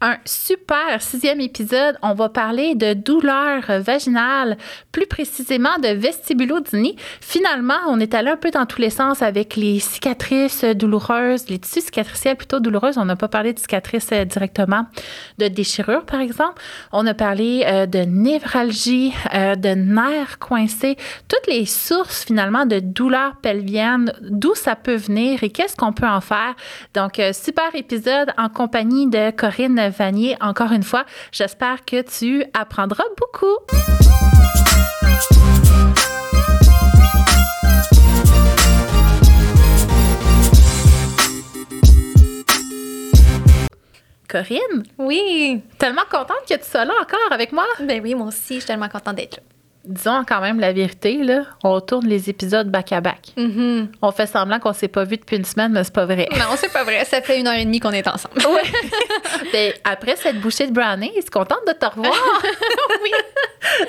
un super sixième épisode. On va parler de douleurs vaginales, plus précisément de vestibulodynie. Finalement, on est allé un peu dans tous les sens avec les cicatrices douloureuses, les tissus cicatriciels plutôt douloureuses. On n'a pas parlé de cicatrices euh, directement, de déchirures par exemple. On a parlé euh, de névralgie, euh, de nerfs coincés, toutes les sources finalement de douleurs pelviennes, d'où ça peut venir et qu'est-ce qu'on peut en faire. Donc, super épisode en compagnie de Corinne Vanier, encore une fois. J'espère que tu apprendras beaucoup. Corinne? Oui. Tellement contente que tu sois là encore avec moi. Ben oui, moi aussi, je suis tellement contente d'être là disons quand même la vérité, là, on tourne les épisodes back-à-back. Mm-hmm. On fait semblant qu'on s'est pas vu depuis une semaine, mais c'est pas vrai. Non, c'est pas vrai. Ça fait une heure et demie qu'on est ensemble. Oui. Ben, après cette bouchée de brownie, je suis contente de te revoir. oui.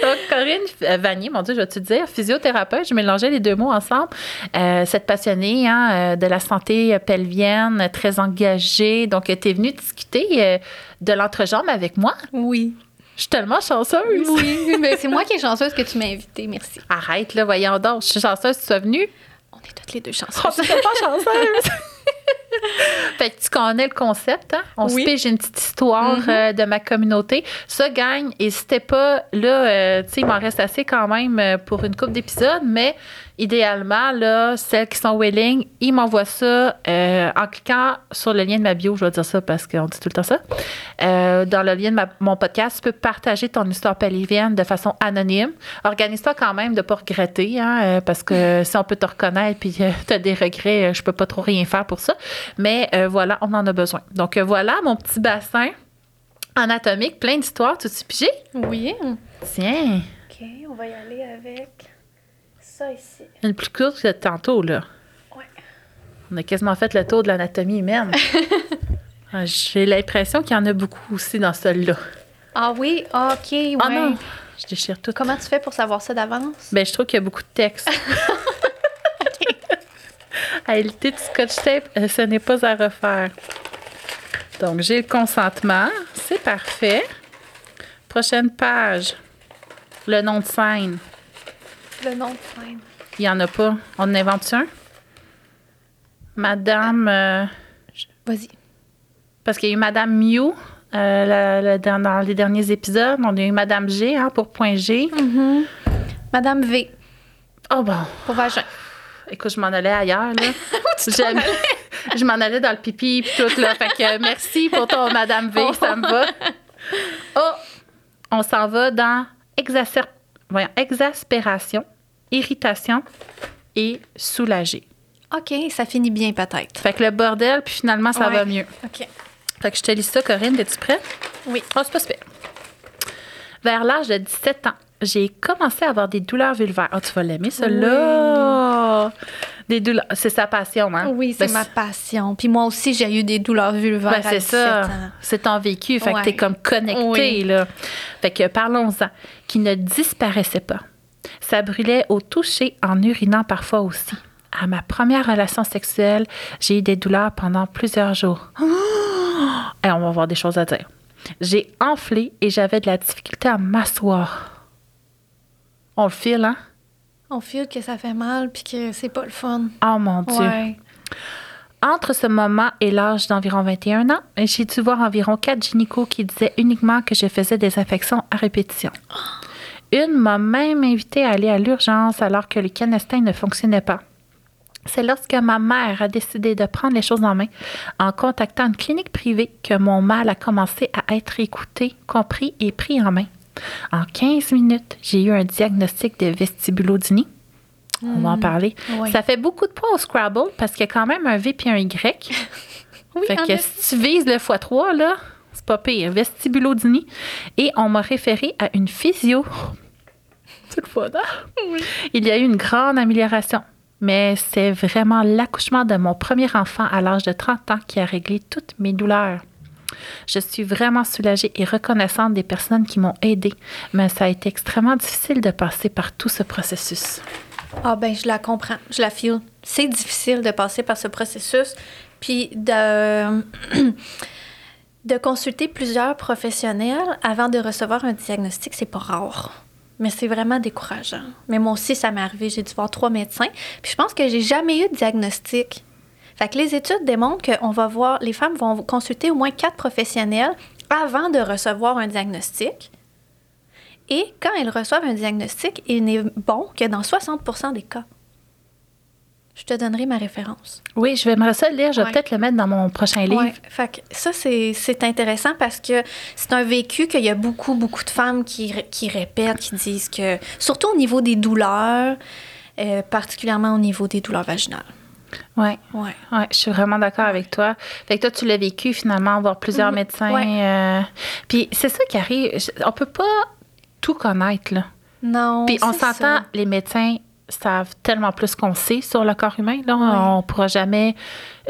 Donc, Corinne euh, Vanier, mon Dieu, je vais te dire, physiothérapeute, je mélangeais les deux mots ensemble. Euh, cette passionnée hein, euh, de la santé pelvienne, très engagée. Donc, tu es venue discuter de l'entrejambe avec moi. Oui. Je suis tellement chanceuse. Oui, mais c'est moi qui est chanceuse que tu m'as invitée. Merci. Arrête, là, voyons donc. Je suis chanceuse que tu sois venue. On est toutes les deux chanceuses. On n'est pas chanceuses. fait que tu connais le concept, hein? On se pige une petite histoire Mm-hmm. euh, de ma communauté. Ça gagne. N'hésitez pas, là, euh, tu sais, il m'en reste assez quand même euh, pour une coupe d'épisodes, mais idéalement, là, celles qui sont willing, ils m'envoient ça euh, en cliquant sur le lien de ma bio. Je vais dire ça parce qu'on dit tout le temps ça. Euh, dans le lien de ma- mon podcast, tu peux partager ton histoire pelvienne de façon anonyme. Organise-toi quand même de ne pas regretter, hein, euh, parce que si on peut te reconnaître puis tu as des regrets, euh, je peux pas trop rien faire pour ça. Mais euh, voilà, on en a besoin. Donc euh, voilà mon petit bassin anatomique, plein d'histoires. Tout pigé? Oui. Tiens, OK, on va y aller avec ça ici. une plus courte que tantôt, là. Ouais. On a quasiment fait le tour de l'anatomie humaine. Ah, J'ai l'impression qu'il y en a beaucoup aussi dans celle-là. Ah oui, OK, ouais. Ah non, je déchire tout. Comment tu fais pour savoir ça d'avance? Ben, je trouve qu'il y a beaucoup de texte. À éviter du scotch tape, euh, ce n'est pas à refaire. Donc, j'ai le consentement. C'est parfait. Prochaine page. Le nom de scène. Le nom de scène. Il n'y en a pas. On en invente un? Madame. euh, Vas-y. parce qu'il y a eu Madame Mew euh, dans, dans les derniers épisodes. On a eu Madame G hein, pour point G. Madame V, Oh bon. pour vagin. Écoute, je m'en allais ailleurs, là. J'aime- je m'en allais dans le pipi puis tout, là. Fait que merci pour ton Madame V, ça me va. Oh! On s'en va dans exacer- voyons, exaspération, irritation et soulager. OK, ça finit bien peut-être. Fait que le bordel, puis finalement, ça Ouais. va mieux. OK. Fait que je te lis ça, Corinne. Es-tu prête? Oui. Oh, c'est pas super. Vers l'âge de 17 ans, j'ai commencé à avoir des douleurs vulvaires. Oh, tu vas l'aimer, celle-là! Des douleurs. C'est sa passion, hein? Oui, c'est Ben, ma passion. Puis moi aussi, j'ai eu des douleurs vulvaires Ben, c'est 17 ça. C'est ton vécu. Fait que t'es comme connecté, Oui. là. Fait que parlons-en. Qui ne disparaissait pas. Ça brûlait au toucher, en urinant parfois aussi. À ma première relation sexuelle, j'ai eu des douleurs pendant plusieurs jours. Et on va avoir des choses à dire. J'ai enflé et j'avais de la difficulté à m'asseoir. On le file, hein? On file que ça fait mal puis que c'est pas le fun. Oh mon Dieu. Ouais. Entre ce moment et l'âge d'environ 21 ans, j'ai dû voir environ quatre gynécos qui disaient uniquement que je faisais des infections à répétition. Une m'a même invité à aller à l'urgence alors que le canestin ne fonctionnait pas. C'est lorsque ma mère a décidé de prendre les choses en main en contactant une clinique privée que mon mal a commencé à être écouté, compris et pris en main. En 15 minutes, j'ai eu un diagnostic de vestibulodynie. On va en parler. oui. Ça fait beaucoup de points au Scrabble parce qu'il y a quand même un V puis un Y. Oui, fait que si tu vises le x3, là, c'est pas pire. Vestibulodynie. Et on m'a référé à une physio. C'est le fun, hein? Il y a eu une grande amélioration. Mais c'est vraiment l'accouchement de mon premier enfant à l'âge de 30 ans qui a réglé toutes mes douleurs. Je suis vraiment soulagée et reconnaissante des personnes qui m'ont aidée, mais ça a été extrêmement difficile de passer par tout ce processus. Ah ben je la comprends, je la feel. C'est difficile de passer par ce processus, puis de De consulter plusieurs professionnels avant de recevoir un diagnostic, c'est pas rare. Mais c'est vraiment décourageant. Mais moi aussi, ça m'est arrivé. J'ai dû voir trois médecins. Puis je pense que j'ai jamais eu de diagnostic. Fait que les études démontrent qu'on va voir, les femmes vont consulter au moins quatre professionnels avant de recevoir un diagnostic. Et quand elles reçoivent un diagnostic, il n'est bon que dans 60% des cas. Je te donnerai ma référence. Oui, je vais me ça lire. Je vais Ouais. peut-être le mettre dans mon prochain livre. Ouais. Fait que ça, c'est intéressant parce que c'est un vécu qu'il y a beaucoup, beaucoup de femmes qui, qui répètent, qui disent que, surtout au niveau des douleurs, euh, particulièrement au niveau des douleurs vaginales. Ouais. Ouais. Ouais, je suis vraiment d'accord avec toi. Fait que toi, tu l'as vécu finalement, voir plusieurs Mhm. médecins. Ouais. euh, Puis c'est ça qui arrive. On peut pas tout connaître, là. Non. Puis on s'entend, les médecins savent tellement plus qu'on sait sur le corps humain. Là. Ouais. On pourra jamais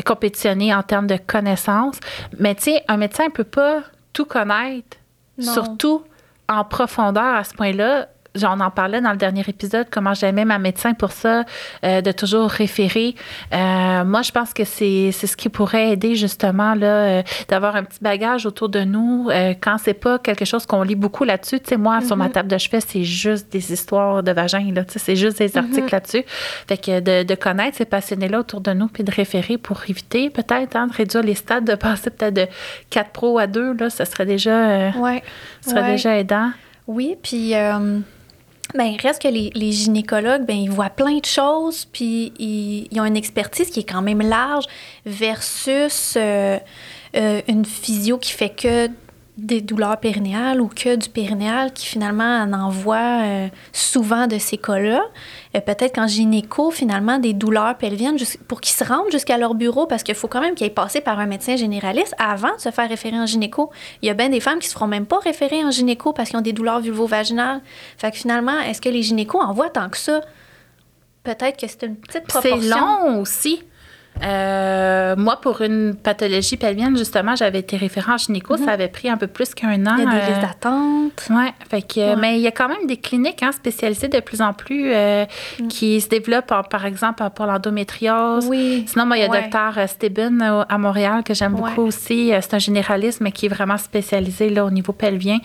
compétitionner en termes de connaissances. Mais tu sais, un médecin ne peut pas tout connaître, Non. surtout en profondeur à ce point-là. J'en en parlais dans le dernier épisode, comment j'aimais ma médecin pour ça, euh, de toujours référer. Euh, moi, je pense que c'est c'est ce qui pourrait aider justement là, euh, d'avoir un petit bagage autour de nous euh, quand c'est pas quelque chose qu'on lit beaucoup là-dessus. Tu sais, moi, sur ma table de chevet, c'est juste des histoires de vagin, là. Tu sais, c'est juste des articles là-dessus. Fait que de, de connaître ces passionnés-là autour de nous puis de référer pour éviter peut-être, hein, de réduire les stades, de passer peut-être de 4 pros à 2, là, ça serait déjà, euh, Ouais. ça serait Ouais. déjà aidant. Oui, puis euh, ben, reste que les, les gynécologues, ben, ils voient plein de choses, puis ils, ils ont une expertise qui est quand même large versus euh, euh, une physio qui fait que des douleurs périnéales ou que du périnéal qui finalement en envoie euh, souvent de ces cas-là. Euh, Peut-être qu'en gynéco, finalement, des douleurs pelviennes pour qu'ils se rendent jusqu'à leur bureau parce qu'il faut quand même qu'ils aient passé par un médecin généraliste avant de se faire référer en gynéco. Il y a bien des femmes qui se feront même pas référer en gynéco parce qu'ils ont des douleurs vulvo-vaginales. Fait que finalement, est-ce que les gynécos en voient tant que ça? Peut-être que c'est une petite Puis C'est proportion. long aussi. Euh, moi, pour une pathologie pelvienne, justement, j'avais été référent en gynéco. Ça avait pris un peu plus qu'un an. Mhm. Il y a des euh, listes d'attente. Fait que, Ouais. mais il y a quand même des cliniques hein, spécialisées de plus en plus euh, Mm. qui se développent, en- par exemple, pour l'endométriose. Oui. Sinon, moi, il y a Ouais. docteur euh, Steben euh, à Montréal que j'aime Ouais. beaucoup aussi. Euh, C'est un généraliste, mais qui est vraiment spécialisé là, au niveau pelvien.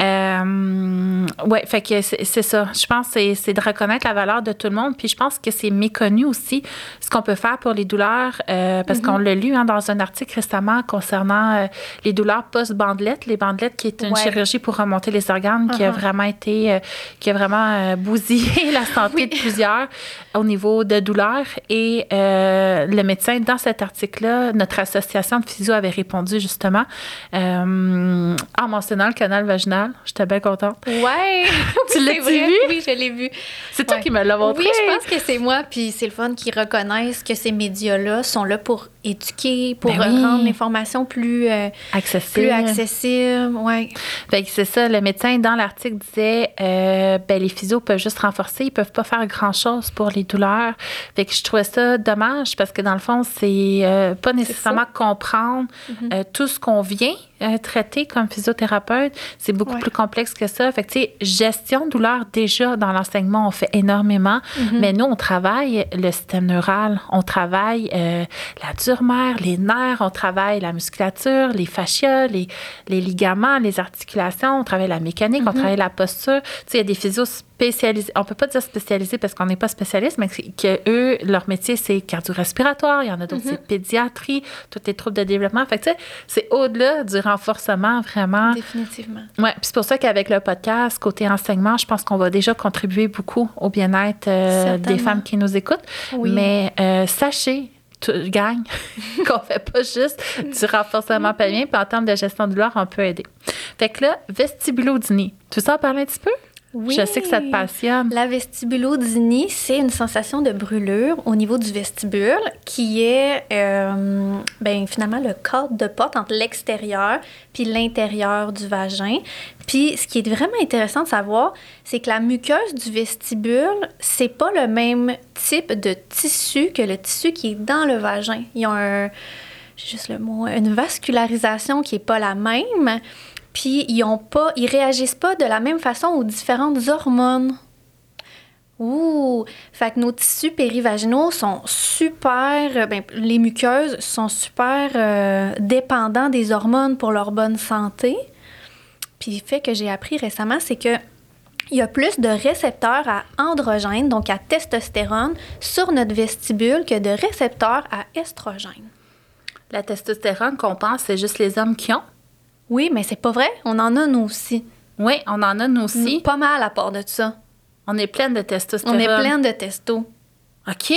Euh, ouais, fait que c'est ça. Je pense que c'est de reconnaître la valeur de tout le monde. Puis je pense que c'est méconnu aussi ce qu'on peut faire pour les douleurs, euh, parce qu'on l'a lu hein, dans un article récemment concernant euh, les douleurs post-bandelettes. Les bandelettes qui est une Ouais. chirurgie pour remonter les organes qui a Uh-huh. vraiment été, euh, qui a vraiment bousillé la santé Oui. de plusieurs au niveau de douleurs. Et le médecin, dans cet article-là, notre association de physio avait répondu justement en mentionnant le canal vaginal. J'étais bien contente. Ouais. Tu vrai. vu? Oui, je l'ai vu. C'est toi qui me l'as montré. Oui, je pense que c'est moi. Puis c'est le fun qu'ils reconnaissent que ces médias-là sont là pour éduquer, pour Ben oui. rendre l'information plus, euh, Accessible. plus accessible. Ouais. Fait que c'est ça, le médecin dans l'article disait euh, ben, les physios peuvent juste renforcer, ils peuvent pas faire grand chose pour les douleurs. Fait que je trouvais ça dommage parce que dans le fond, c'est euh, pas nécessairement comprendre euh, tout ce qu'on vient euh, traiter comme physiothérapeute. C'est beaucoup Ouais. plus complexe que ça. Fait que tu sais, gestion douleur, déjà dans l'enseignement, on fait énormément. Mais nous, on travaille le système neural, on travaille euh, la dure-mère, les nerfs, on travaille la musculature, les fascias, les, les ligaments, les articulations, on travaille la mécanique, on travaille la posture. Tu sais, il y a des physios spécialisés. On peut pas dire spécialisés parce qu'on n'est pas spécialiste, mais que- eux, leur métier, c'est cardio-respiratoire. Il y en a d'autres, c'est pédiatrie, tous les troubles de développement. Fait que tu sais, c'est au-delà du renforcement, vraiment. Définitivement. Oui, puis c'est pour ça qu'avavec le podcast, côté enseignement, je pense qu'on va déjà contribuer beaucoup au bien-être euh, des femmes qui nous écoutent. Oui. Mais euh, sachez, gang, qu'on fait pas juste du renforcement pelvien, puis en termes de gestion de douleur, on peut aider. Fait que là, vestibulodynie, tu veux en parler un petit peu? Oui. Je sais que ça te passionne. La vestibulodynie, c'est une sensation de brûlure au niveau du vestibule qui est euh, ben, finalement le cadre de porte entre l'extérieur puis l'intérieur du vagin. Puis ce qui est vraiment intéressant de savoir, c'est que la muqueuse du vestibule, c'est pas le même type de tissu que le tissu qui est dans le vagin. Il y a un j'ai juste le mot, une vascularisation qui est pas la même. Puis ils ont pas, ils réagissent pas de la même façon aux différentes hormones. Ouh! Fait que nos tissus périvaginaux sont super. euh, Ben, les muqueuses sont super euh, dépendants des hormones pour leur bonne santé. Puis, fait que j'ai appris récemment, c'est que. Il y a plus de récepteurs à androgène, donc à testostérone, sur notre vestibule que de récepteurs à estrogène. La testostérone qu'on pense, c'est juste les hommes qui ont? Oui, mais c'est pas vrai. On en a nous aussi. Oui, on en a nous aussi. Pas mal à part de ça. On est pleine de testostérone. On est plein de testo. OK!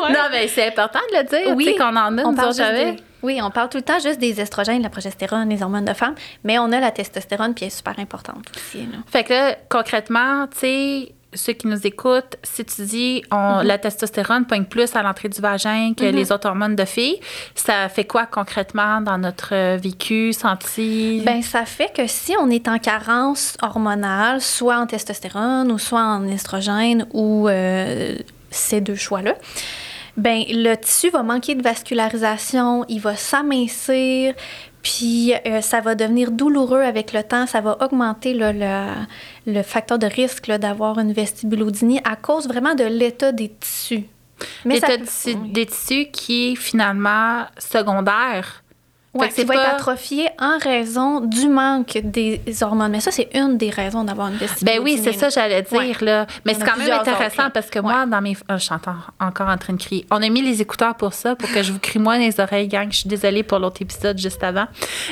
Ouais. Non, mais c'est important de le dire, Oui, qu'on en a, on nous parle des- oui, on parle tout le temps juste des estrogènes, la progestérone, les hormones de femme, mais on a la testostérone puis elle est super importante aussi. là. Fait que là, concrètement, tu sais, ceux qui nous écoutent, si tu dis on, Mhm. la testostérone pogne plus à l'entrée du vagin que les autres hormones de filles, ça fait quoi concrètement dans notre euh, vécu, senti? Ben, ça fait que si on est en carence hormonale, soit en testostérone ou soit en estrogène ou euh, ces deux choix-là, ben le tissu va manquer de vascularisation, il va s'amincir, puis euh, ça va devenir douloureux avec le temps, ça va augmenter là, le, le facteur de risque d'avoir une vestibulodynie à cause vraiment de l'état des tissus. Mais ça oui. des tissus qui est finalement secondaire. Qui c'est va être pas- atrophié en raison du manque des hormones. Mais ça, c'est une des raisons d'avoir une Ben vestibulodynie. oui, c'est ça, j'allais dire. Ouais. Là. Mais c'est quand même intéressant autres, parce que moi, dans mes. Je suis encore- en train de crier. On a mis les écouteurs pour ça, pour que je vous crie moins les oreilles, gang. Je suis désolée pour l'autre épisode juste avant.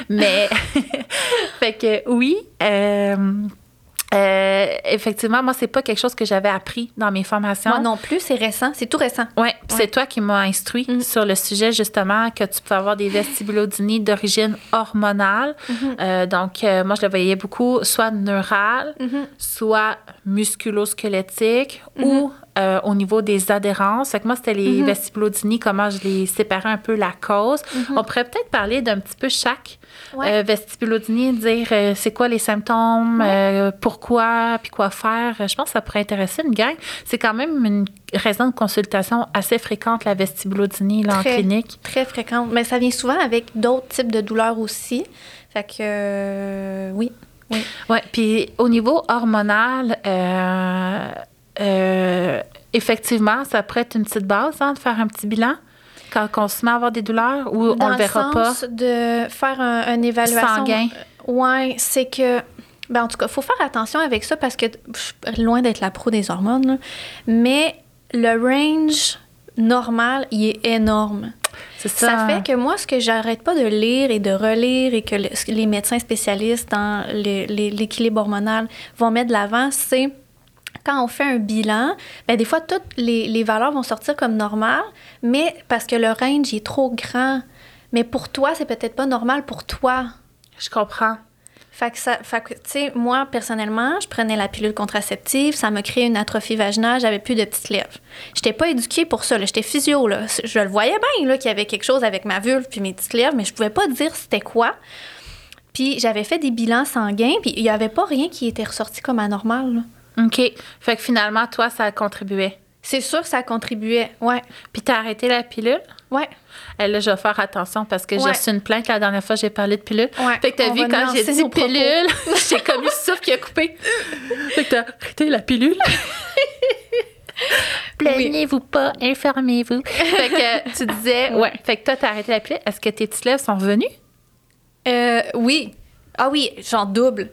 Mais. fait que oui. euh, euh, effectivement, moi, c'est pas quelque chose que j'avais appris dans mes formations. Moi non plus, c'est récent, c'est tout récent. Oui, c'est toi qui m'as instruit Mm. sur le sujet, justement, que tu peux avoir des vestibulodynies d'origine hormonale. Mm-hmm. Euh, donc, euh, moi, je le voyais beaucoup, soit neurale, Mhm. soit musculo-squelettique ou euh, au niveau des adhérences. Fait que moi, c'était les vestibulodynies, comment je les séparais un peu la cause. On pourrait peut-être parler d'un petit peu chaque Ouais. euh, vestibulodynie, dire euh, c'est quoi les symptômes, euh, pourquoi, puis quoi faire. Je pense que ça pourrait intéresser une gang. C'est quand même une raison de consultation assez fréquente, la vestibulodynie, là, en Très. clinique. Très fréquente. Mais ça vient souvent avec d'autres types de douleurs aussi. Fait que, euh, oui. oui. Oui, puis au niveau hormonal, euh, euh, effectivement, ça pourrait être une petite base hein, de faire un petit bilan quand on se met à avoir des douleurs ou Dans on le verra pas? sens de faire un, une évaluation. Sanguin. Oui, c'est que. Ben, en tout cas, il faut faire attention avec ça parce que je suis loin d'être la pro des hormones, là. mais le range normal, il est énorme. C'est ça. Ça fait que moi, ce que j'arrête pas de lire et de relire et que le- les médecins spécialistes dans l'équilibre hormonal vont mettre de l'avant, c'est quand on fait un bilan, ben des fois, toutes les, les valeurs vont sortir comme normales, mais parce que le range il est trop grand. Mais pour toi, c'est peut-être pas normal pour toi. Je comprends. Fait que ça, fait que, tu sais, moi, personnellement, je prenais la pilule contraceptive, ça m'a créé une atrophie vaginale, j'avais plus de petites lèvres. J'étais pas éduquée pour ça. J'étais physio, là. Je le voyais bien, là, qu'il y avait quelque chose avec ma vulve puis mes petites lèvres, mais je pouvais pas dire c'était quoi. Puis j'avais fait des bilans sanguins, puis il y avait pas rien qui était ressorti comme anormal, là. OK. Fait que finalement, toi, ça contribuait. C'est sûr que ça contribuait, ouais, Puis t'as arrêté la pilule? ouais. Eh, là, je vais faire attention parce que j'ai reçu une plainte la dernière fois que j'ai parlé de pilule. Ouais. Fait que t'as On vu quand j'ai dit pilule, j'ai comme le souffle qui a coupé. Fait que t'as arrêté la pilule? Plaignez-vous pas, informez-vous. Fait que tu disais, ouais. Fait que toi, t'as arrêté la pilule. Est-ce que tes petites lèvres sont revenues? Euh, oui. Ah oui, genre double.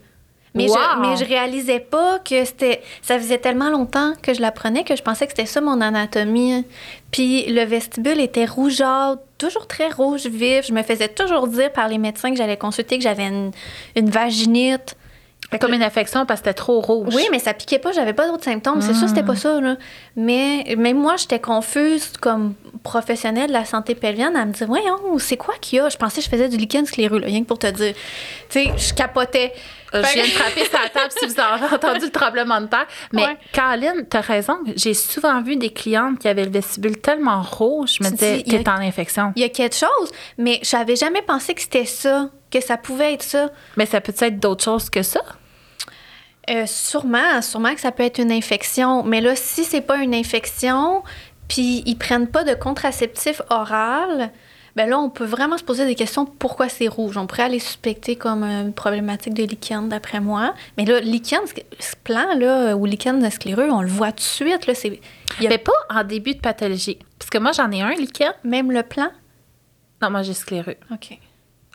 Mais, Wow! je, mais je réalisais pas que c'était. Ça faisait tellement longtemps que je la prenais que je pensais que c'était ça mon anatomie. Puis le vestibule était rougeâtre, toujours très rouge vif. Je me faisais toujours dire par les médecins que j'allais consulter que j'avais une, une vaginite. Comme une infection parce que c'était trop rouge. oui, mais ça piquait pas, j'avais pas d'autres symptômes. C'est sûr, c'était pas ça, là. Mais même moi, j'étais confuse comme professionnelle de la santé pelvienne à me dire, voyons, c'est quoi qu'il y a? Je pensais que je faisais du lichen scléreux, là, rien que pour te dire. Tu sais, je capotais. Euh, Je viens de frapper la table si vous avez entendu le tremblement de terre. Mais Ouais. Caroline, t'as raison. J'ai souvent vu des clientes qui avaient le vestibule tellement rouge. Je me Tu disais, t'es en infection. Il y a quelque chose, mais j'avais jamais pensé que c'était ça, que ça pouvait être ça. Mais ça peut être d'autres choses que ça? Euh, sûrement, sûrement que ça peut être une infection. Mais là, si c'est pas une infection, puis ils prennent pas de contraceptif oral, Ben là, on peut vraiment se poser des questions pourquoi c'est rouge? On pourrait aller suspecter comme une problématique de lichen, d'après moi. Mais là, lichen, ce plan là, ou lichen scléreux, on le voit tout de suite. Là, c'est... Mais pas en début de pathologie. Parce que moi, j'en ai un, lichen. Même le plan? Non, moi, j'ai scléreux. OK.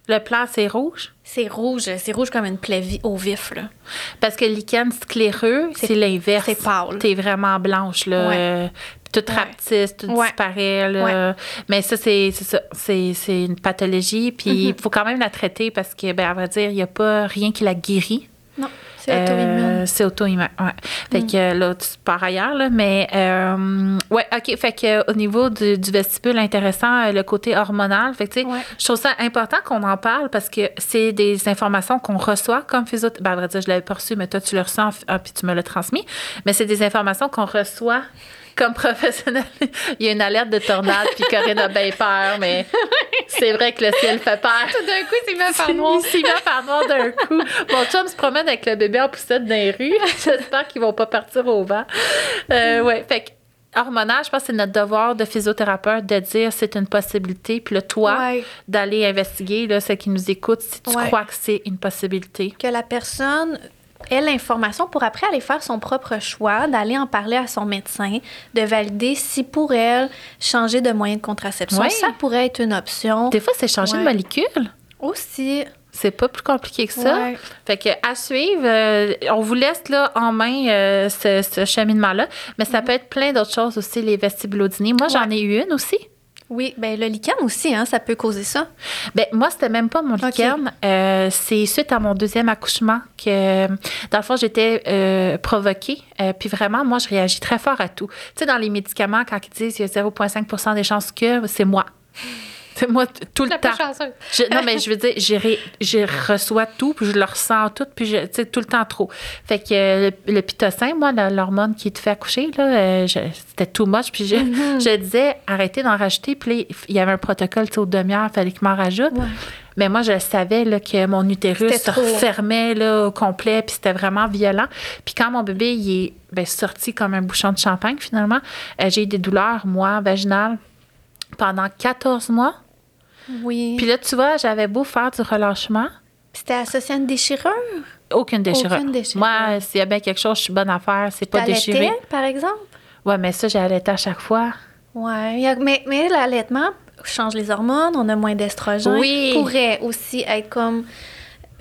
Le plan, c'est rouge? C'est rouge. C'est rouge comme une plaie au vif, là. Parce que le lichen scléreux, c'est, l'inverse. C'est pâle. T'es vraiment blanche, là. Ouais. Tout rapetisse, tout Ouais. disparaît, là. Mais ça, c'est, c'est ça. C'est, c'est une pathologie. Puis il faut quand même la traiter parce que, ben, à vrai dire, il n'y a pas rien qui la guérit. Non, c'est auto-immune. Euh, c'est auto-immune, ouais. Fait que là, tu pars ailleurs, là, mais euh, ouais, OK. Fait que au niveau du, du vestibule, intéressant, euh, le côté hormonal. Fait que, tu sais, Ouais. je trouve ça important qu'on en parle parce que c'est des informations qu'on reçoit comme physio... Ben, à vrai dire, je l'avais pas reçu, mais toi, tu le ressens, ah, puis tu me l'as transmis. Mais c'est des informations qu'on reçoit comme professionnel. Il y a une alerte de tornade, puis Corinne a bien peur, mais c'est vrai que le ciel fait peur. Tout d'un coup, c'est même Il s'y met par noir d'un coup. Mon chum se promène avec le bébé en poussette dans les rues. J'espère qu'ils vont pas partir au vent. Euh, ouais, fait que hormonal, je pense que c'est notre devoir de physiothérapeute de dire c'est une possibilité. Puis là, toi, Ouais. d'aller investiguer, là, ceux qui nous écoutent, si tu Ouais. crois que c'est une possibilité. que la personne ait l'information pour après aller faire son propre choix, d'aller en parler à son médecin, de valider si pour elle, changer de moyen de contraception, ça pourrait être une option. Des fois, c'est changer de molécule. Aussi, C'est pas plus compliqué que ça. Ouais. Fait que à suivre, euh, on vous laisse là en main euh, ce, ce cheminement-là, mais ça peut être plein d'autres choses aussi, les vestibulodinies. Moi, j'en ai eu une aussi. Oui, ben le lichen aussi, hein, ça peut causer ça. Ben, moi, c'était même pas mon lichen. Euh, c'est suite à mon deuxième accouchement que, dans le fond, j'étais euh, provoquée. Euh, puis vraiment, moi, je réagis très fort à tout. Tu sais, dans les médicaments, quand ils disent qu'il y a 0,5% des chances que, c'est moi. C'est moi tout le temps. Je- non, mais je veux dire, je reçois tout, puis je le ressens tout, puis je- tu sais, tout le temps trop. Fait que euh, le, le pitocin, moi, l'hormone qui te fait accoucher, là, euh, c'était too much. Puis je, je disais, arrêtez d'en rajouter. Puis il y avait un protocole, tu sais, aux demi-heures, il fallait qu'il m'en rajoute. Ouais. Mais moi, je savais là, que mon utérus se refermait là, au complet, puis c'était vraiment violent. Puis quand mon bébé il est ben, sorti comme un bouchon de champagne, finalement, euh, j'ai eu des douleurs, moi, vaginales, pendant 14 mois. Oui. Puis là, tu vois, j'avais beau faire du relâchement, C'était associé à une déchirure? aucune déchirure. Aucune déchirure. Moi, s'il y a bien quelque chose, je suis bonne à faire, c'est pas déchiré. par exemple? Ouais, mais ça, j'ai allaité à chaque fois. A- mais, mais l'allaitement change les hormones, on a moins d'estrogène. Oui. Pourrait aussi être comme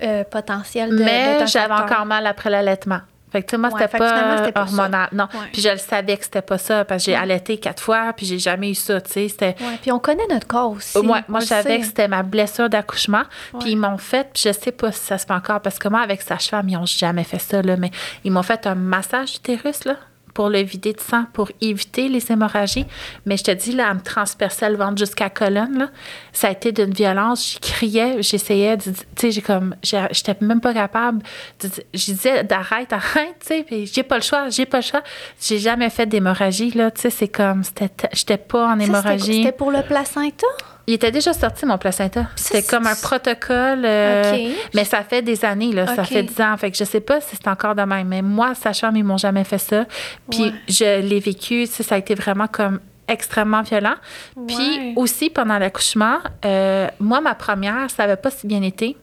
euh, potentiel de. mais j'avais encore mal après l'allaitement. Fait que, tu sais, moi, Ouais, c'était pas pas hormonal. Non. Ouais. Puis je le savais que c'était pas ça, parce que j'ai allaité quatre fois, puis j'ai jamais eu ça, tu sais. Puis on connaît notre corps aussi. Moi, je savais que c'était ma blessure d'accouchement. Puis ils m'ont fait, puis je sais pas si ça se fait encore, parce que moi, avec sage-femme, ils ont jamais fait ça, là, mais ils m'ont fait un massage utérus, là, pour le vider de sang, pour éviter les hémorragies. Mais je te dis, là, elle me transperçait le ventre jusqu'à la colonne, là. Ça a été d'une violence. Je criais, j'essayais, tu sais, j'ai comme, j'étais même pas capable. de- Je disais, d'arrête, arrête, tu sais, puis j'ai pas le choix, j'ai pas le choix. J'ai jamais fait d'hémorragie, là, tu sais, c'est comme, j'étais pas en hémorragie. C'était pour le placenta? Il était déjà sorti, mon placenta. C'était comme un protocole. euh. Mais ça fait des années, là. Ça fait 10 ans. Fait que je sais pas si c'est encore de même. Mais moi, sachant, ils m'ont jamais fait ça. Puis Ouais. je l'ai vécu. Ça a été vraiment comme extrêmement violent. Puis Ouais. aussi, pendant l'accouchement, euh, moi, ma première, ça n'avait pas si bien été.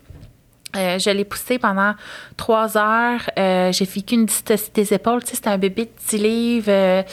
Euh, je l'ai poussée pendant trois heures. Euh, j'ai vécu une dystocie des épaules. Tu sais, c'était un bébé de 10 livres. Euh,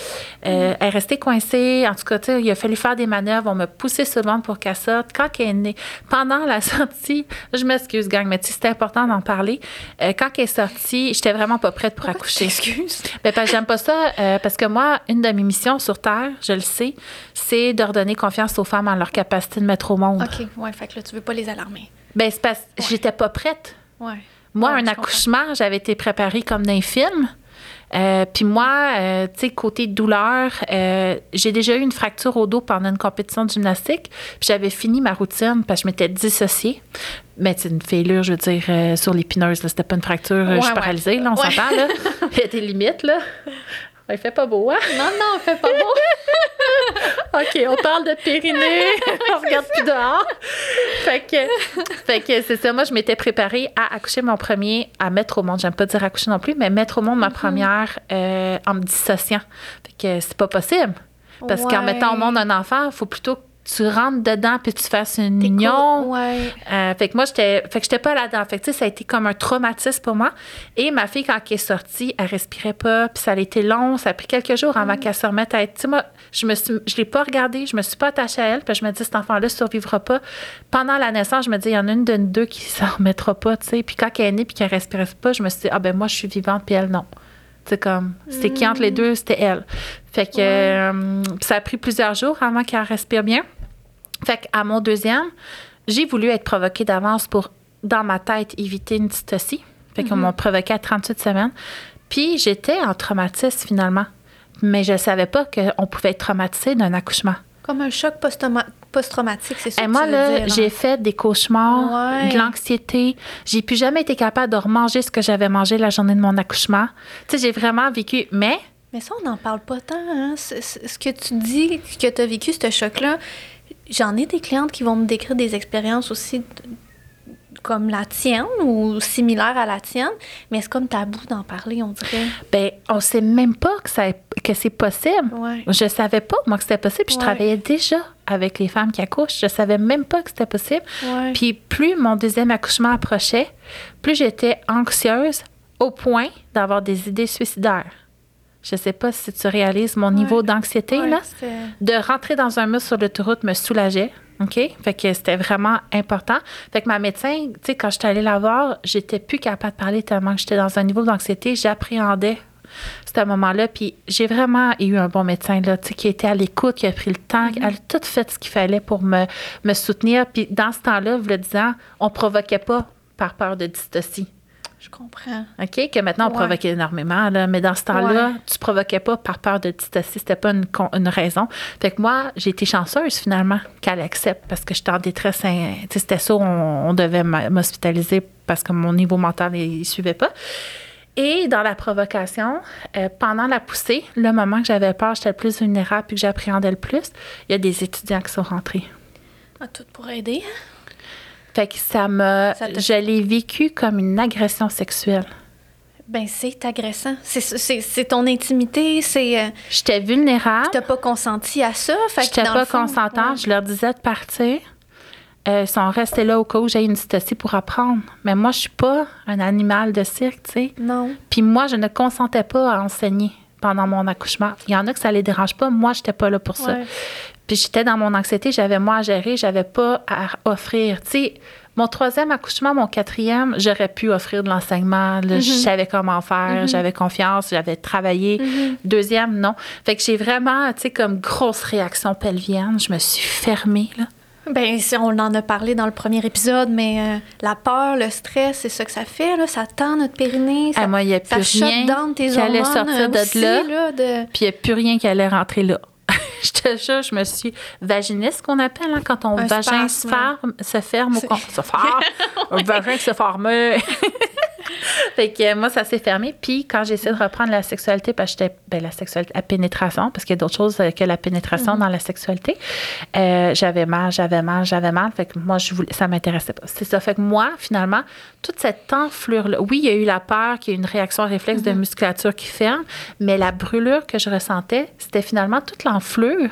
euh, Elle est restée coincée. En tout cas, tu sais, il a fallu faire des manœuvres. On m'a poussé sur le ventre pour qu'elle sorte. Quand elle est née, pendant la sortie, je m'excuse, gang, mais tu sais, c'était important d'en parler. Quand elle est sortie, j'étais vraiment pas prête pour accoucher. Excuse. Ben, parce que j'aime pas ça, parce que moi, une de mes missions sur Terre, je le sais, c'est de redonner confiance aux femmes en leur capacité de mettre au monde. OK, ouais, fait que là, tu veux pas les alarmer. Ben, c'est parce que j'étais pas prête. Ouais. Moi, Ouais, un accouchement, j'avais été préparée comme dans un film. Euh, Puis moi, euh, tu sais, côté douleur, euh, j'ai déjà eu une fracture au dos pendant une compétition de gymnastique. Puis j'avais fini ma routine parce que je m'étais dissociée. Mais c'est une fêlure, je veux dire, sur l'épineuse. C'était pas une fracture, je suis ouais. paralysée, là, on s'entend, là. Il y a des limites, là. Il fait pas beau, hein? Non, non, fais pas beau. OK, on parle de périnée. on regarde plus dehors. Fait que, fait que c'est ça. Moi, je m'étais préparée à accoucher mon premier, à mettre au monde. J'aime pas dire accoucher non plus, mais mettre au monde ma première euh, en me dissociant. Fait que c'est pas possible. Parce qu'en mettant au monde un enfant, il faut plutôt tu rentres dedans puis tu fasses une union. Ouais. Euh, fait que moi, j'étais, fait que j'étais pas là-dedans. Fait que, tu sais, ça a été comme un traumatisme pour moi. Et ma fille, quand elle est sortie, elle respirait pas. Puis ça a été long. Ça a pris quelques jours avant qu'elle se remette à être. Tu sais, moi, je me suis, je l'ai pas regardée. Je me suis pas attachée à elle. Puis je me dis, cet enfant-là survivra pas. Pendant la naissance, je me dis, il y en a une de deux qui s'en remettra pas, tu sais. Puis quand elle est née puis qu'elle respirait pas, je me suis dit, ah ben moi, je suis vivante puis elle, non. C'est comme, c'était qui entre les deux, c'était elle. Fait que euh, ça a pris plusieurs jours avant qu'elle respire bien. Fait qu'à mon deuxième, j'ai voulu être provoquée d'avance pour, dans ma tête, éviter une dystocie. Fait qu'on m'a provoquée à 38 semaines. Puis j'étais en traumatisme finalement. Mais je savais pas qu'on pouvait être traumatisé d'un accouchement. Comme un choc post-trauma- post-traumatique, c'est ça Et que moi, là, j'ai hein? fait des cauchemars, Ouais. de l'anxiété. J'ai plus jamais été capable de remanger ce que j'avais mangé la journée de mon accouchement. Tu sais, j'ai vraiment vécu. Mais Mais ça, on n'en parle pas tant. Hein? Ce, ce- ce que tu dis, que tu as vécu, ce choc-là, j'en ai des clientes qui vont me décrire des expériences aussi de- comme la tienne ou similaires à la tienne, mais c'est comme tabou d'en parler, on dirait. ben, on sait même pas que, ça, que c'est possible. Ouais. Je savais pas, moi, que c'était possible. Puis Je travaillais déjà avec les femmes qui accouchent. Je savais même pas que c'était possible. Ouais. Puis plus mon deuxième accouchement approchait, plus j'étais anxieuse au point d'avoir des idées suicidaires. Je sais pas si tu réalises mon niveau d'anxiété, Ouais, là. de rentrer dans un mur sur l'autoroute me soulageait. OK? Fait que c'était vraiment important. Fait que ma médecin, tu sais, quand j'étais allée la voir, j'étais plus capable de parler tellement que j'étais dans un niveau d'anxiété. J'appréhendais ce moment-là. Puis j'ai vraiment eu un bon médecin, là, tu sais, qui était à l'écoute, qui a pris le temps, qui a tout fait ce qu'il fallait pour me, me soutenir. Puis dans ce temps-là, vous le disant, on provoquait pas par peur de dystocie. Je comprends. OK? Que maintenant, on Ouais. provoquait énormément, là, mais dans ce temps-là, Ouais. tu provoquais pas par peur de dystocie. C'était pas une, raison. Fait que moi, j'ai été chanceuse, finalement, qu'elle accepte parce que j'étais en détresse. hein, C'était ça, on, on devait m'hospitaliser parce que mon niveau mental, il, il suivait pas. Et dans la provocation, euh, pendant la poussée, le moment que j'avais peur, j'étais le plus vulnérable puis que j'appréhendais le plus, il y a des étudiants qui sont rentrés. Ah, tout pour aider. Fait que ça m'a. Je l'ai vécu comme une agression sexuelle. Ben, c'est agressant. C'est- ton intimité, c'est. euh, J'étais vulnérable. T'as pas consenti à ça. Fait J'étais pas fond, ouais. Je leur disais de partir. Euh, ils sont restés là au cas où j'ai une dystocie pour apprendre. Mais moi, je suis pas un animal de cirque, tu sais. Non. Puis moi, je ne consentais pas à enseigner pendant mon accouchement. Il y en a que ça les dérange pas. Moi, j'étais pas là pour ça. Puis j'étais dans mon anxiété, j'avais moi à gérer, j'avais pas à offrir. Tu sais, mon troisième accouchement, mon quatrième, j'aurais pu offrir de l'enseignement. là, Je savais comment faire, j'avais confiance, j'avais travaillé. Deuxième, non. Fait que j'ai vraiment, tu sais, comme grosse réaction pelvienne. Je me suis fermée, là. Ben, on en a parlé dans le premier épisode, mais euh, la peur, le stress, c'est ça que ça fait, là. Ça tend notre périnée. Ça, Ah, moi, il n'y a plus shut rien down tes qui allait hormones, sortir de aussi, là. là, de... Puis il n'y a plus rien qui allait rentrer là. je te jure, je me suis vaginiste, qu'on appelle, hein, quand ton Un vagin se ferme, se ferme con- se ferme. Un vagin se ferme. fait que euh, moi, ça s'est fermé. Puis quand j'ai essayé de reprendre la sexualité, parce que j'étais, ben, la sexualité, la pénétration, parce qu'il y a d'autres choses euh, que la pénétration dans la sexualité, euh, j'avais mal, j'avais mal, j'avais mal. Fait que moi, je voulais, ça m'intéressait pas. C'est ça. Fait que moi, finalement, toute cette enflure-là, oui, il y a eu la peur, qu'il y a eu une réaction réflexe de musculature qui ferme, mais la brûlure que je ressentais, c'était finalement toute l'enflure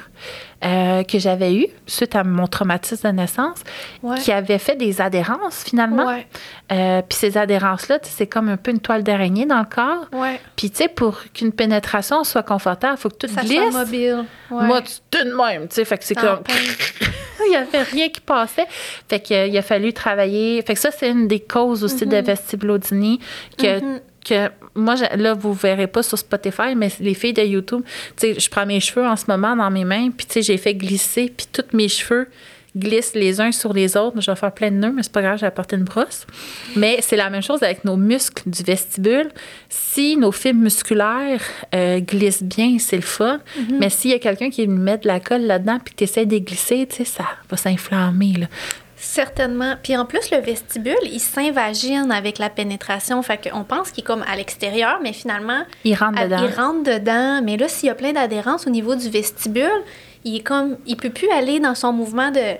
euh, que j'avais eue suite à mon traumatisme de naissance, Ouais. qui avait fait des adhérences finalement. Ouais. Euh, Puis ces adhérences-là, c'est comme un peu une toile d'araignée dans le corps. Ouais. Puis, tu sais, pour qu'une pénétration soit confortable, il faut que tout Ça glisse. soit mobile. Moi, tu te de même, tu sais. Fait que c'est comme. il n'y avait rien qui passait. Fait que, euh, il a fallu travailler. Fait que ça, c'est une des causes aussi de vestibulodynie que. Mhm. Que moi, je- là, vous verrez pas sur Spotify, mais les filles de YouTube, tu sais, je prends mes cheveux en ce moment dans mes mains, puis tu sais, j'ai fait glisser, puis tous mes cheveux glissent les uns sur les autres. Je vais faire plein de nœuds, mais c'est pas grave, j'ai apporté une brosse. Mais c'est la même chose avec nos muscles du vestibule. Si nos fibres musculaires euh, glissent bien, c'est le fun. Mais s'il y a quelqu'un qui met de la colle là-dedans puis que tu essaies de glisser, tu sais, ça va s'inflammer. Certainement. Puis en plus, le vestibule, il s'invagine avec la pénétration. Fait qu'on pense qu'il est comme à l'extérieur, mais finalement, Il rentre dedans. il rentre dedans. Mais là, s'il y a plein d'adhérence au niveau du vestibule, il est comme. Il peut plus aller dans son mouvement de.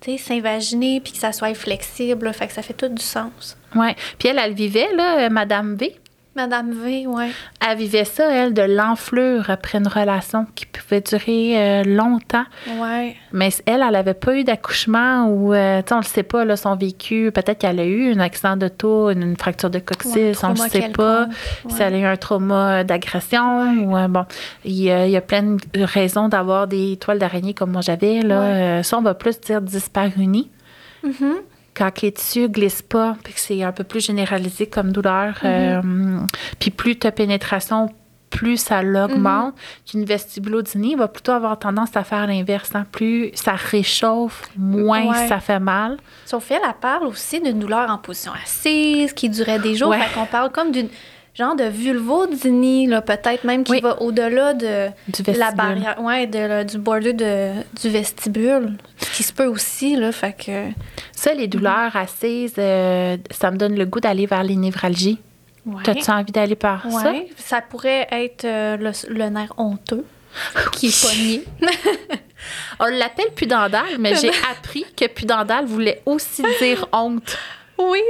Tu sais, s'invaginer puis que ça soit flexible. là. Fait que ça fait tout du sens. Ouais. Puis elle, elle vivait, là, euh, Madame V? Madame V, ouais. Elle vivait ça, elle, de l'enflure après une relation qui pouvait durer euh, longtemps. Ouais. Mais elle, elle n'avait pas eu d'accouchement ou, euh, tu sais, on le sait pas, là, son vécu. Peut-être qu'elle a eu un accident d'auto, une, une fracture de Ouais, coccyx, on ne trauma sait pas. Si elle a eu un trauma d'agression ou, euh, bon, il y, a, il y a plein de raisons d'avoir des toiles d'araignée comme moi j'avais. Là. Ça, on va plus dire disparunie. Mhm. Quand les tissus glissent pas, puis que c'est un peu plus généralisé comme douleur, euh, puis plus tu as pénétration, plus ça l'augmente. Qu'une vestibulodynie va plutôt avoir tendance à faire l'inverse. hein. Plus ça réchauffe, moins Ouais. ça fait mal. Sauf elle, elle parle aussi d'une douleur en position assise qui durait des jours. Ouais. Fait qu'on parle comme d'une genre de vulvodynie, là, peut-être même qui Oui. va au-delà de Du la barrière, ouais, de, du border de, du vestibule. Ce qui se peut aussi, là, fait que... Ça, les douleurs assises, euh, ça me donne le goût d'aller vers les névralgies. Ouais. T'as-tu envie d'aller par ça? Ouais, ça pourrait être euh, le, le nerf honteux qui est pogné. On l'appelle pudendal, mais j'ai appris que pudendal voulait aussi dire honte. Oui,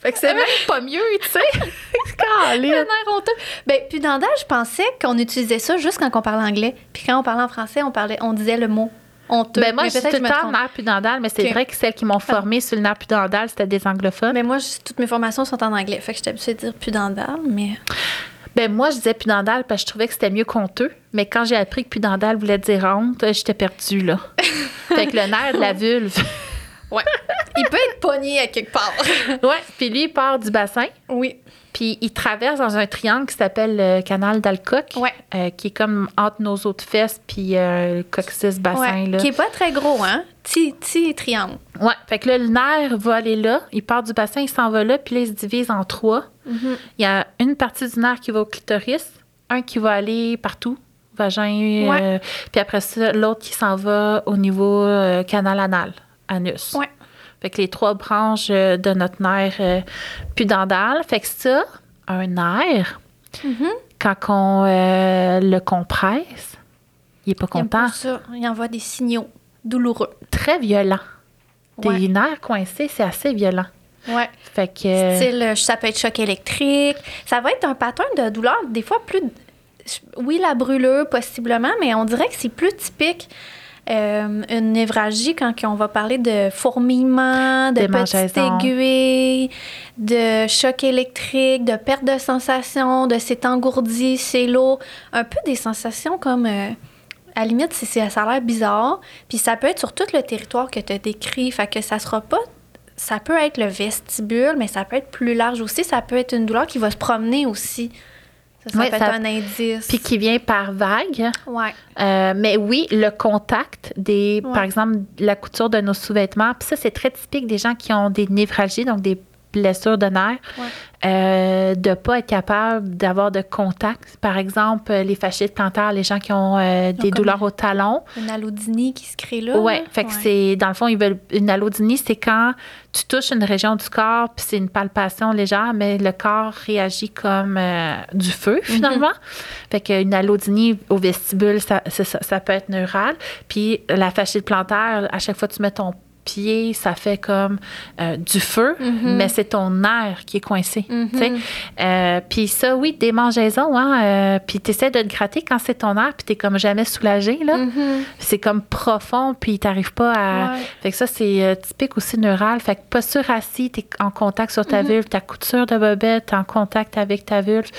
Fait que c'est même pas mieux, tu sais. le Caroline. nerf honteux. Ben, pudendal, je pensais qu'on utilisait ça juste quand on parlait anglais. Puis quand on parlait en français, on, parlait, on disait le mot honteux. Ben moi, peut-être tout le temps nerf pudendal, mais c'est vrai que celles qui m'ont formée sur le nerf pudendal, c'était des anglophones. Mais moi, je- toutes mes formations sont en anglais. Fait que j'étais habituée de dire pudendal, mais... Ben moi, je disais pudendal parce que je trouvais que c'était mieux honteux. Mais quand j'ai appris que pudendal voulait dire honte, j'étais perdue, là. fait que le nerf de la vulve. Ouais. Il peut être pogné à quelque part. ouais, puis lui, il part du bassin. oui. Puis il traverse dans un triangle qui s'appelle le canal d'Alcock, Ouais. euh, qui est comme entre nos autres fesses puis euh, le coccyx bassin. Ouais. Là. Qui est pas très gros, hein? Petit, petit triangle. Ouais, fait que là, le nerf va aller là, il part du bassin, il s'en va là, puis là, il se divise en trois. Mhm. Il y a une partie du nerf qui va au clitoris, un qui va aller partout, vagin, Ouais. euh, puis après ça, l'autre qui s'en va au niveau euh, canal anal, anus. Ouais. Fait que les trois branches euh, de notre nerf euh, pudendal. Fait que ça, un nerf, Mhm. quand on euh, le compresse, il est pas Il content. pas ça. Il envoie des signaux douloureux. Très violent. Des nerfs coincés, c'est assez violent. Ouais. Fait que... Style, euh, ça peut être choc électrique. Ça va être un pattern de douleur, des fois plus. Oui, la brûlure, possiblement, mais on dirait que c'est plus typique. Euh, une névralgie quand on va parler de fourmillement, de petites aiguilles, de choc électrique, de perte de sensation, de c'est engourdi, c'est lourd. Un peu des sensations comme. euh, à la limite, ça a l'air bizarre. Puis ça peut être sur tout le territoire que tu as décrit. Fait que ça sera pas ça peut être le vestibule, mais ça peut être plus large aussi. Ça peut être une douleur qui va se promener aussi. Ça, ça Ouais, peut ça- être un indice. Puis qui vient par vague. Ouais. Euh, mais oui, le contact des, Ouais. par exemple, la couture de nos sous-vêtements. Puis ça, c'est très typique des gens qui ont des névralgies, donc des blessures de nerfs, Ouais. euh, de pas être capable d'avoir de contact. Par exemple, les fasciites plantaires, les gens qui ont euh, des douleurs au talon. Une allodynie qui se crée là. Fait que Ouais. c'est dans le fond ils veulent une allodynie, c'est quand tu touches une région du corps puis c'est une palpation légère, mais le corps réagit comme euh, du feu finalement. Fait qu'une allodynie au vestibule, ça, ça, ça peut être neural. Puis la fasciite plantaire, à chaque fois que tu mets ton pied, ça fait comme euh, du feu, Mhm. mais c'est ton nerf qui est coincé. Mhm. tu. Euh, puis ça, oui, démangeaison, hein. euh, puis tu essaies de te gratter quand c'est ton nerf, puis tu comme jamais soulagé, là. Mhm. C'est comme profond, puis t'arrives pas à. Ouais. Fait que ça, c'est typique aussi neural. Fait que posture assis, t'es en contact sur ta vulve, ta couture de bobette, t'es en contact avec ta vulve.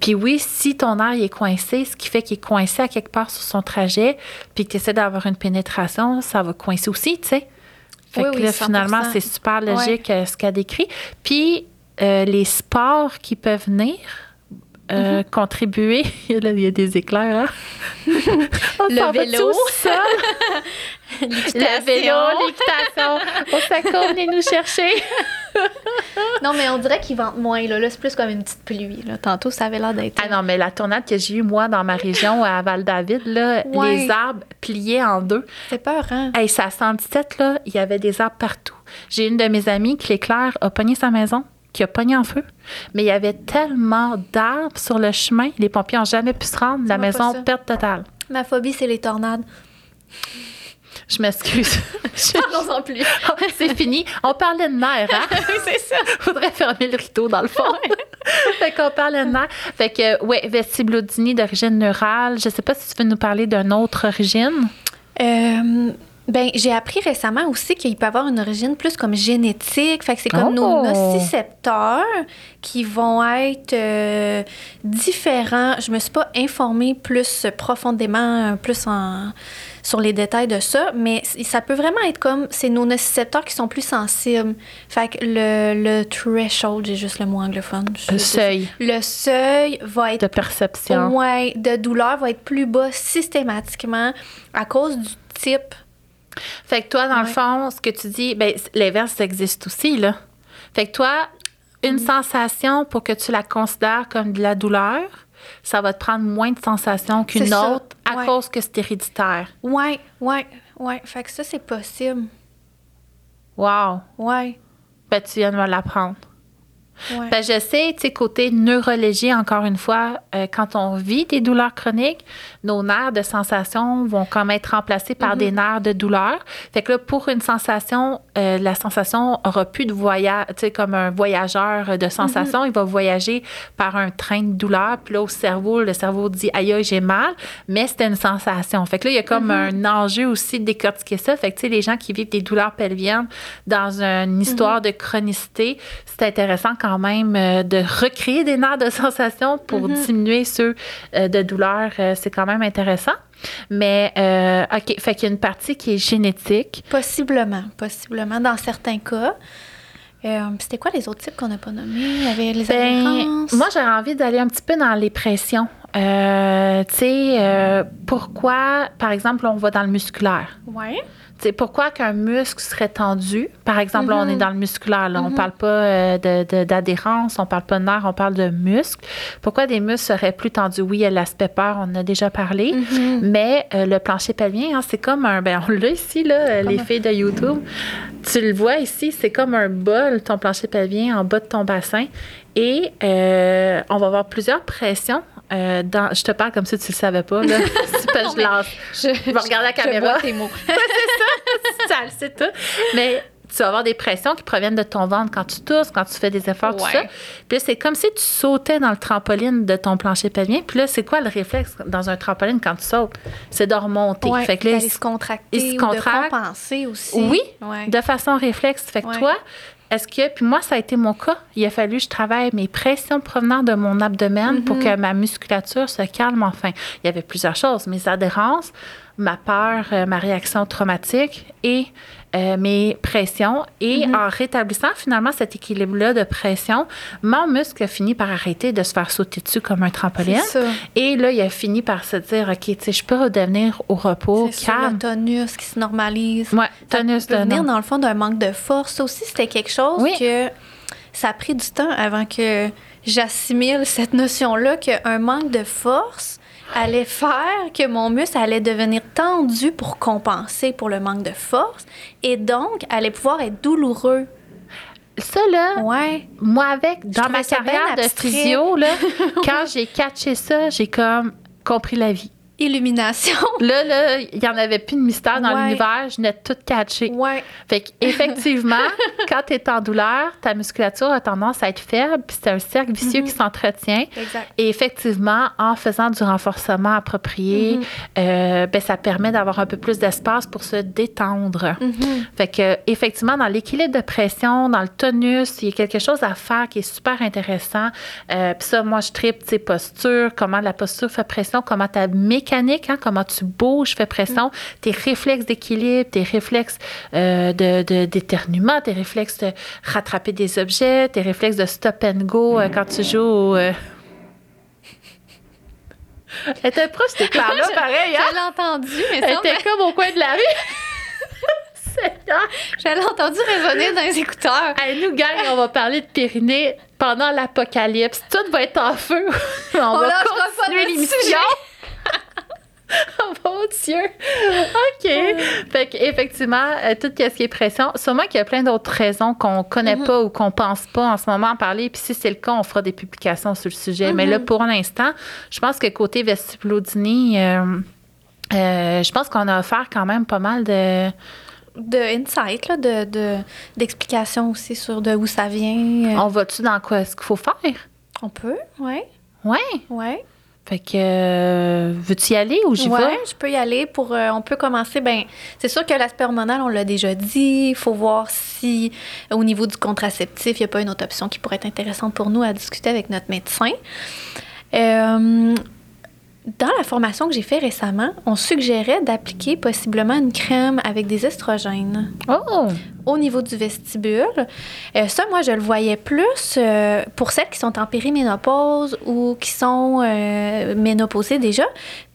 Puis oui, si ton air il est coincé, ce qui fait qu'il est coincé à quelque part sur son trajet, puis que tu essaies d'avoir une pénétration, ça va coincer aussi, tu sais. Fait Oui, que là, 100%. finalement, c'est super logique euh, ce qu'elle décrit. Puis euh, les sports qui peuvent venir. Euh, Mm-hmm. contribuer. Il y a des éclairs, hein? On Le vélo. sol? Le vélo, l'équitation. Au secours, venez nous chercher. Non, mais on dirait qu'il vente moins. Là, là c'est plus comme une petite pluie. Là. Tantôt, ça avait l'air d'être. Ah non, mais la tornade que j'ai eue, moi, dans ma région, à Val-David, là, Ouais. les arbres pliés en deux. C'est peur, hein? Hey, ça 117, là, il y avait des arbres partout. J'ai une de mes amies qui, l'éclair, a pogné sa maison, qui a pogné en feu. Mais il y avait tellement d'arbres sur le chemin, les pompiers n'ont jamais pu se rendre. La maison, perte totale. Ma phobie, c'est les tornades. Je m'excuse. Parlons-en plus. C'est fini. On parlait de nerfs, hein? c'est ça. Faudrait fermer le rideau, dans le fond. fait qu'on parle de nerfs. Fait que, ouais, vestibulodynie d'origine neurale. Je sais pas si tu veux nous parler d'une autre origine. Euh, ben, j'ai appris récemment aussi qu'il peut avoir une origine plus comme génétique. Fait que c'est comme nos Oh! nocicepteurs qui vont être euh, différents. Je me suis pas informée plus profondément, plus en, sur les détails de ça, mais ça peut vraiment être comme, c'est nos nocicepteurs qui sont plus sensibles. Fait que le, le threshold, j'ai juste le mot anglophone. Le seuil Le seuil va être de perception. Ouais, de douleur va être plus bas systématiquement à cause du type. Fait que toi, dans le fond, ce que tu dis, ben, l'inverse ça existe aussi, là. Fait que toi, une Mm. sensation pour que tu la considères comme de la douleur, ça va te prendre moins de sensations qu'une ça, autre à ouais. cause que c'est héréditaire. Ouais, ouais, ouais. Fait que ça, c'est possible. Wow! Ouais, Ben, tu viens de me l'apprendre. Ouais. Ben, je sais, tu sais, côté neurologie, encore une fois, euh, quand on vit des douleurs chroniques, nos nerfs de sensation vont comme être remplacés par des nerfs de douleur. Fait que là, pour une sensation, euh, la sensation aura plus de voyage, tu sais, comme un voyageur de sensation, il va voyager par un train de douleur. Puis là, au cerveau, le cerveau dit aïe, aïe, j'ai mal, mais c'était une sensation. Fait que là, il y a comme un enjeu aussi de décortiquer ça. Fait que, tu sais, les gens qui vivent des douleurs pelviennes dans une histoire de chronicité, c'est intéressant quand même euh, de recréer des nerfs de sensation pour diminuer ceux euh, de douleur. Euh, c'est quand même intéressant. Mais, euh, OK, fait qu'il y a une partie qui est génétique. Possiblement, possiblement, dans certains cas. Euh, C'était quoi les autres types qu'on n'a pas nommés? Il y avait les Ben, moi, j'aurais envie d'aller un petit peu dans les pressions. Euh, tu sais, euh, pourquoi, par exemple, on va dans le musculaire? Ouais. Tu sais, pourquoi qu'un muscle serait tendu? Par exemple, là, on est dans le musculaire. Là. On parle pas euh, d'adhérence, on parle pas de nerf, on parle de muscles. Pourquoi des muscles seraient plus tendus? Oui, il y a l'aspect peur, on en a déjà parlé. Mhm. Mais euh, le plancher pelvien, hein, c'est comme un... Ben, on l'a ici, là, les Comme un- filles de YouTube. Tu le vois ici, c'est comme un bol, ton plancher pelvien, en bas de ton bassin. Et euh, on va avoir plusieurs pressions. Euh, dans, je te parle comme si tu ne le savais pas. Là. C'est je lance. Je, va regarder la je caméra. vois tes mots. ça le sait tout. Mais tu vas avoir des pressions qui proviennent de ton ventre quand tu tousses, quand tu fais des efforts, tout ça. Puis là, c'est comme si tu sautais dans le trampoline de ton plancher pelvien. Puis là, c'est quoi le réflexe dans un trampoline quand tu sautes? C'est de remonter. Ouais, fait que là, d'aller se contracter il se contracte. de compenser aussi. Oui, Ouais. de façon réflexe. Fait que toi, est-ce que, puis moi, ça a été mon cas. Il a fallu que je travaille mes pressions provenant de mon abdomen pour Mhm. que ma musculature se calme enfin. Il y avait plusieurs choses. Mes adhérences, ma peur, euh, ma réaction traumatique et euh, mes pressions. Et Mhm. en rétablissant finalement cet équilibre-là de pression, mon muscle a fini par arrêter de se faire sauter dessus comme un trampoline. Et là, il a fini par se dire, OK, tu sais, je peux redevenir au repos, calme. le tonus qui se normalise. Ça tonus peut de venir dans le fond d'un manque de force. Ça aussi, c'était quelque chose Oui. que ça a pris du temps avant que j'assimile cette notion-là qu'un manque de force allait faire que mon muscle allait devenir tendu pour compenser pour le manque de force et donc allait pouvoir être douloureux. Ça, là, Ouais. moi, avec, dans ma carrière de physio, là, quand j'ai catché ça, j'ai comme compris la vie. Illumination. Là, là, il n'y en avait plus de mystère dans Ouais. l'univers, je n'ai tout catché. Ouais. Fait qu'effectivement, quand tu es en douleur, ta musculature a tendance à être faible, puis c'est un cercle vicieux Mhm. qui s'entretient. Exact. Et effectivement, en faisant du renforcement approprié, Mhm. euh, ben, ça permet d'avoir un peu plus d'espace pour se détendre. Mhm. Fait que effectivement, dans l'équilibre de pression, dans le tonus, il y a quelque chose à faire qui est super intéressant. Euh, Puis ça, moi, je tripe, tu posture, comment la posture fait pression, comment ta mécanique, hein, comment tu bouges fait pression, tes réflexes d'équilibre, tes réflexes euh, de, d'éternuement, tes réflexes de rattraper des objets, tes réflexes de stop and go euh, quand tu joues au... euh, Elle était proche, c'était clair-là, Je- pareil, hein? Je l'ai entendu, mais Elle était comme au coin de la rue. L'ai entendu résonner dans les écouteurs. Hey, nous, gang, on va parler de Périnée pendant l'apocalypse. Tout va être en feu. on va lâchera pas continuer l'émission. oh mon Dieu! OK. Fait qu'effectivement, euh, tout ce qui est pression, sûrement qu'il y a plein d'autres raisons qu'on connaît Mhm. pas ou qu'on pense pas en ce moment en parler. Puis si c'est le cas, on fera des publications sur le sujet. Mais Mhm. là, pour l'instant, je pense que côté vestibulodynie, euh, euh, je pense qu'on a offert quand même pas mal de... De insight, là, de, de, d'explications aussi sur de où ça vient. On va-tu dans quoi est-ce qu'il faut faire? On peut, ouais. Ouais. Ouais. Fait que, euh, veux-tu y aller ou j'y ouais, vais? je peux y aller pour. euh, on peut commencer. Ben, c'est sûr que l'aspect hormonal, on l'a déjà dit. Il faut voir si, au niveau du contraceptif, il n'y a pas une autre option qui pourrait être intéressante pour nous à discuter avec notre médecin. Euh, dans la formation que j'ai fait récemment, on suggérait d'appliquer possiblement une crème avec des estrogènes Oh! au niveau du vestibule. Euh, ça, moi, je le voyais plus euh, pour celles qui sont en périménopause ou qui sont euh, ménopausées déjà,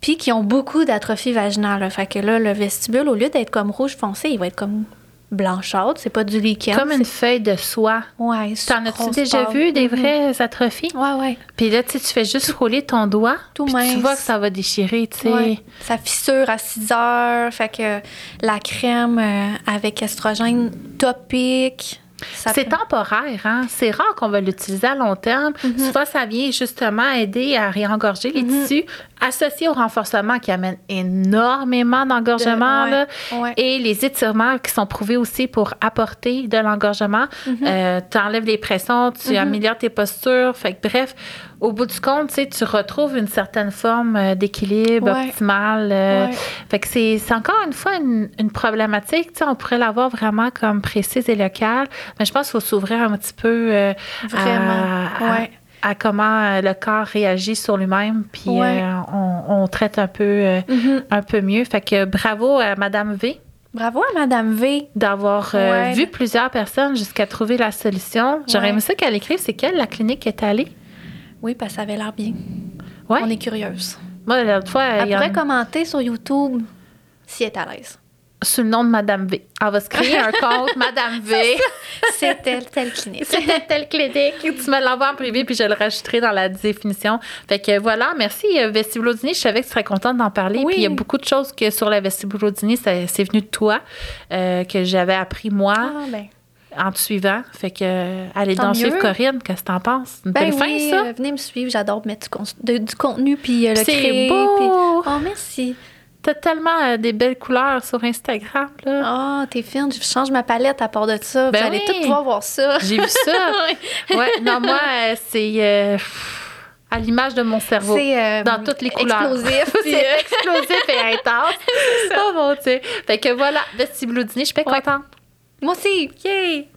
puis qui ont beaucoup d'atrophie vaginale. Fait que là, le vestibule, au lieu d'être comme rouge foncé, il va être comme blanchâtre. C'est pas du lichen. Comme une feuille de soie. Ouais, T'en as-tu déjà vu des Mhm. vraies atrophies? Ouais, ouais. Puis là, tu fais juste rouler ton doigt. Tout puis tu vois que ça va déchirer, tu sais. Ouais. Ça fissure à 6 heures. Fait que la crème euh, avec estrogène topique. C'est temporaire, hein? C'est rare qu'on va l'utiliser à long terme. Souvent, ça vient justement aider à réengorger les Mhm. tissus, associé au renforcement qui amène énormément d'engorgement, De- là, ouais. et les étirements qui sont prouvés aussi pour apporter de l'engorgement. Mhm. tu enlèves les pressions, tu Mhm. améliores tes postures. Fait que, bref, au bout du compte, tu retrouves une certaine forme euh, d'équilibre Ouais. optimal. euh, fait que c'est encore une fois une, une problématique. Tu sais, on pourrait l'avoir vraiment comme précise et locale, mais je pense qu'il faut s'ouvrir un petit peu euh, Vraiment. à. À comment euh, le corps réagit sur lui-même, puis Ouais. euh, on, on traite un peu, euh, Mhm. un peu mieux. Fait que bravo à Madame V Bravo à Madame V. d'avoir Ouais. vu plusieurs personnes jusqu'à trouver la solution. J'aurais aimé ça qu'elle écrive c'est quelle la clinique est allée? Oui, parce que ça avait l'air bien. Ouais. On est curieuse. Moi, l'autre fois, Elle en- pourrait commenter sur YouTube si elle est à l'aise. Sous le nom de Madame V. Elle va se créer un compte Madame V. C'est telle, telle clinique. C'était telle clinique. Tu me l'envoies en privé, puis je le rajouterai dans la définition. Fait que voilà, merci euh, vestibulodynie. Je savais que tu serais contente d'en parler. Oui. Puis il y a beaucoup de choses que sur la vestibulodynie, ça- c'est venu de toi, euh, que j'avais appris moi Ah, ben. en te suivant. Fait que euh, allez Tant donc suivre. Corinne, qu'est-ce que t'en penses? Une Ben belle fin, oui, ça? euh, venez me suivre. J'adore mettre du, con- de- du contenu puis euh, le C'est créer. beau! puis- Oh, merci. T'as tellement euh, des belles couleurs sur Instagram, là. Ah, t'es fine. Je change ma palette à part de ça. Ben Vous allez oui. tous pouvoir voir ça. J'ai vu ça. Ouais, non, moi, euh, c'est euh, à l'image de mon cerveau. C'est Dans toutes les couleurs. Explosif. c'est explosif et intense. oh mon Dieu. Fait que voilà, vestibulodynie, je suis bien Ouais. contente. Moi aussi. Yay!